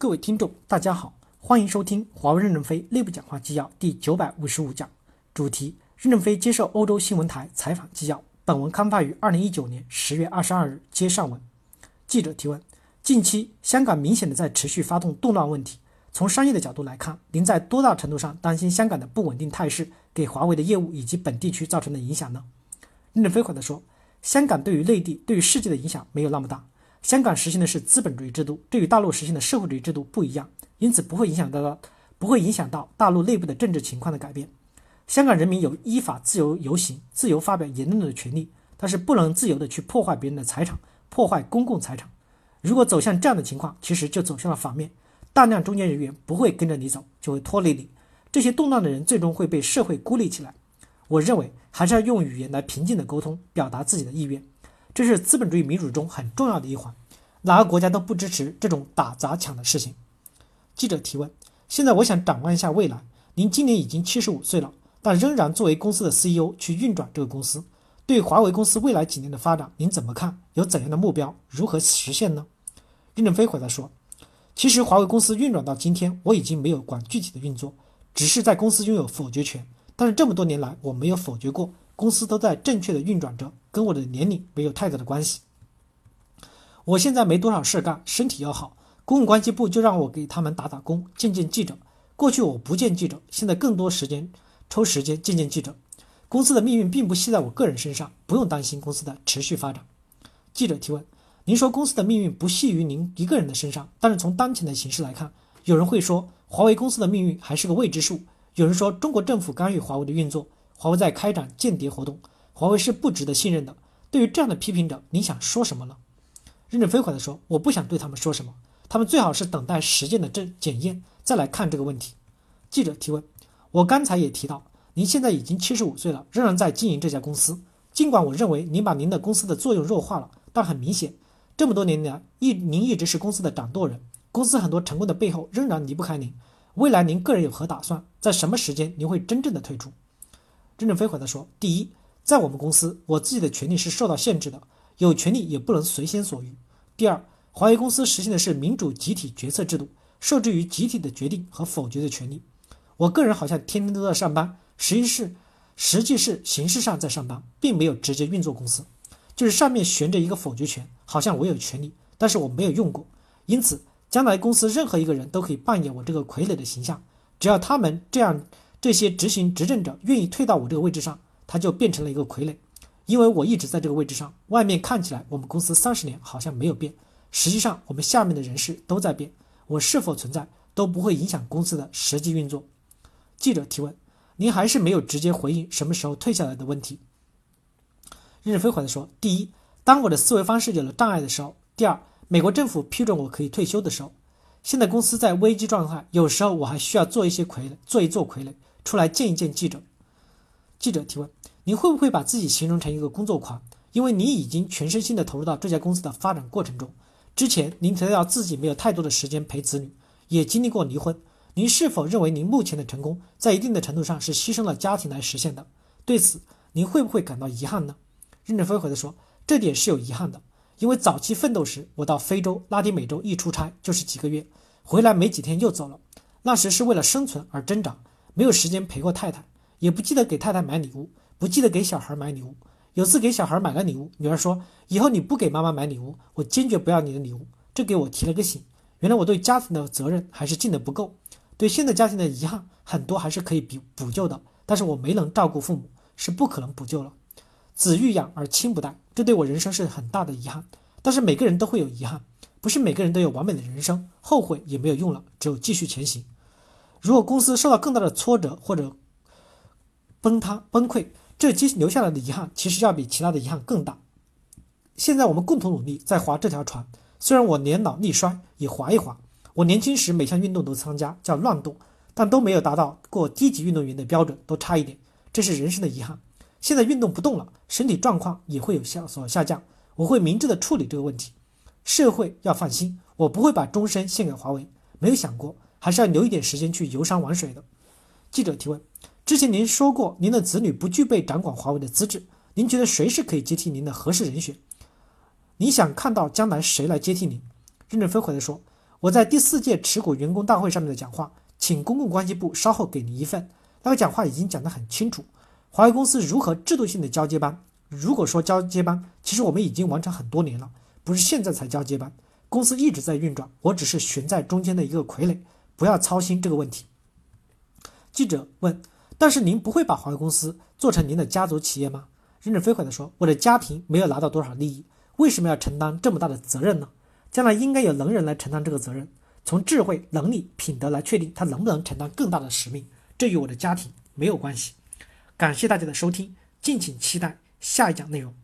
各位听众，大家好，欢迎收听华为任正非内部讲话纪要第九百五十五讲，主题：任正非接受欧洲新闻台采访纪要。本文刊发于二零一九年十月二十二日。接上文，记者提问：近期香港明显的在持续发动动乱问题，从商业的角度来看，您在多大程度上担心香港的不稳定态势给华为的业务以及本地区造成的影响呢？任正非回答说：香港对于内地、对于世界的影响没有那么大。香港实行的是资本主义制度，这与大陆实行的社会主义制度不一样，因此不会影响到不会影响到大陆内部的政治情况的改变。香港人民有依法自由游行、自由发表言论的权利，但是不能自由的去破坏别人的财产、破坏公共财产。如果走向这样的情况，其实就走向了反面，大量中间人员不会跟着你走，就会拖累你。这些动乱的人最终会被社会孤立起来。我认为还是要用语言来平静的沟通，表达自己的意愿。这是资本主义民主中很重要的一环，哪个国家都不支持这种打砸抢的事情。记者提问：现在我想展望一下未来。您今年已经七十五岁了，但仍然作为公司的 CEO 去运转这个公司。对华为公司未来几年的发展，您怎么看？有怎样的目标？如何实现呢？任正非回答说：“其实华为公司运转到今天，我已经没有管具体的运作，只是在公司拥有否决权。但是这么多年来，我没有否决过。”公司都在正确的运转着，跟我的年龄没有太大的关系。我现在没多少事干，身体要好，公共关系部就让我给他们打打工，见见记者。过去我不见记者，现在更多时间抽时间见见记者。公司的命运并不系在我个人身上，不用担心公司的持续发展。记者提问：您说公司的命运不系于您一个人的身上，但是从当前的形势来看，有人会说华为公司的命运还是个未知数，有人说中国政府干预华为的运作。华为在开展间谍活动，华为是不值得信任的。对于这样的批评者，你想说什么呢？任正非回答说：“我不想对他们说什么，他们最好是等待实践的证检验再来看这个问题。”记者提问：“我刚才也提到，您现在已经七十五岁了，仍然在经营这家公司。尽管我认为您把您的公司的作用弱化了，但很明显，这么多年来一您一直是公司的掌舵人，公司很多成功的背后仍然离不开您。未来您个人有何打算？在什么时间您会真正的退出？”任正非回答说：“第一，在我们公司，我自己的权利是受到限制的，有权利也不能随心所欲。第二，华为公司实行的是民主集体决策制度，受制于集体的决定和否决的权利。我个人好像天天都在上班，实际是实际是形式上在上班，并没有直接运作公司，就是上面悬着一个否决权，好像我有权利，但是我没有用过。因此，将来公司任何一个人都可以扮演我这个傀儡的形象，只要他们这样。”这些执行执政者愿意退到我这个位置上，他就变成了一个傀儡，因为我一直在这个位置上。外面看起来我们公司三十年好像没有变，实际上我们下面的人事都在变。我是否存在都不会影响公司的实际运作。记者提问：您还是没有直接回应什么时候退下来的问题。任正非回答说：第一，当我的思维方式有了障碍的时候；第二，美国政府批准我可以退休的时候。现在公司在危机状态，有时候我还需要做一些傀儡，做一做傀儡。出来见一见记者。记者提问：您会不会把自己形容成一个工作狂？因为你已经全身心的投入到这家公司的发展过程中。之前您提到自己没有太多的时间陪子女，也经历过离婚。您是否认为您目前的成功在一定的程度上是牺牲了家庭来实现的？对此，您会不会感到遗憾呢？任正非回答说：这点是有遗憾的，因为早期奋斗时，我到非洲、拉丁美洲一出差就是几个月，回来没几天又走了。那时是为了生存而挣扎。没有时间陪过太太，也不记得给太太买礼物，不记得给小孩买礼物。有次给小孩买了礼物，女儿说：“以后你不给妈妈买礼物，我坚决不要你的礼物。”这给我提了个醒。原来我对家庭的责任还是尽得不够，对现在家庭的遗憾很多还是可以补补救的，但是我没能照顾父母，是不可能补救了。子欲养而亲不待，这对我人生是很大的遗憾。但是每个人都会有遗憾，不是每个人都有完美的人生，后悔也没有用了，只有继续前行。如果公司受到更大的挫折或者崩塌崩溃，这接留下来的遗憾其实要比其他的遗憾更大。现在我们共同努力在划这条船，虽然我年老力衰，也划一划。我年轻时每项运动都参加，叫乱动，但都没有达到过低级运动员的标准，都差一点，这是人生的遗憾。现在运动不动了，身体状况也会有下所下降，我会明智的处理这个问题。社会要放心，我不会把终身献给华为，没有想过。还是要留一点时间去游山玩水的。记者提问：之前您说过，您的子女不具备掌管华为的资质，您觉得谁是可以接替您的合适人选？您想看到将来谁来接替您？任正非回答说：我在第四届持股员工大会上面的讲话，请公共关系部稍后给您一份。那个讲话已经讲得很清楚，华为公司如何制度性的交接班。如果说交接班，其实我们已经完成很多年了，不是现在才交接班，公司一直在运转，我只是悬在中间的一个傀儡，不要操心这个问题。记者问：“但是您不会把华为公司做成您的家族企业吗？”任正非回答说：“我的家庭没有拿到多少利益，为什么要承担这么大的责任呢？将来应该有能人来承担这个责任，从智慧、能力、品德来确定他能不能承担更大的使命，这与我的家庭没有关系。”感谢大家的收听，敬请期待。下一讲内容。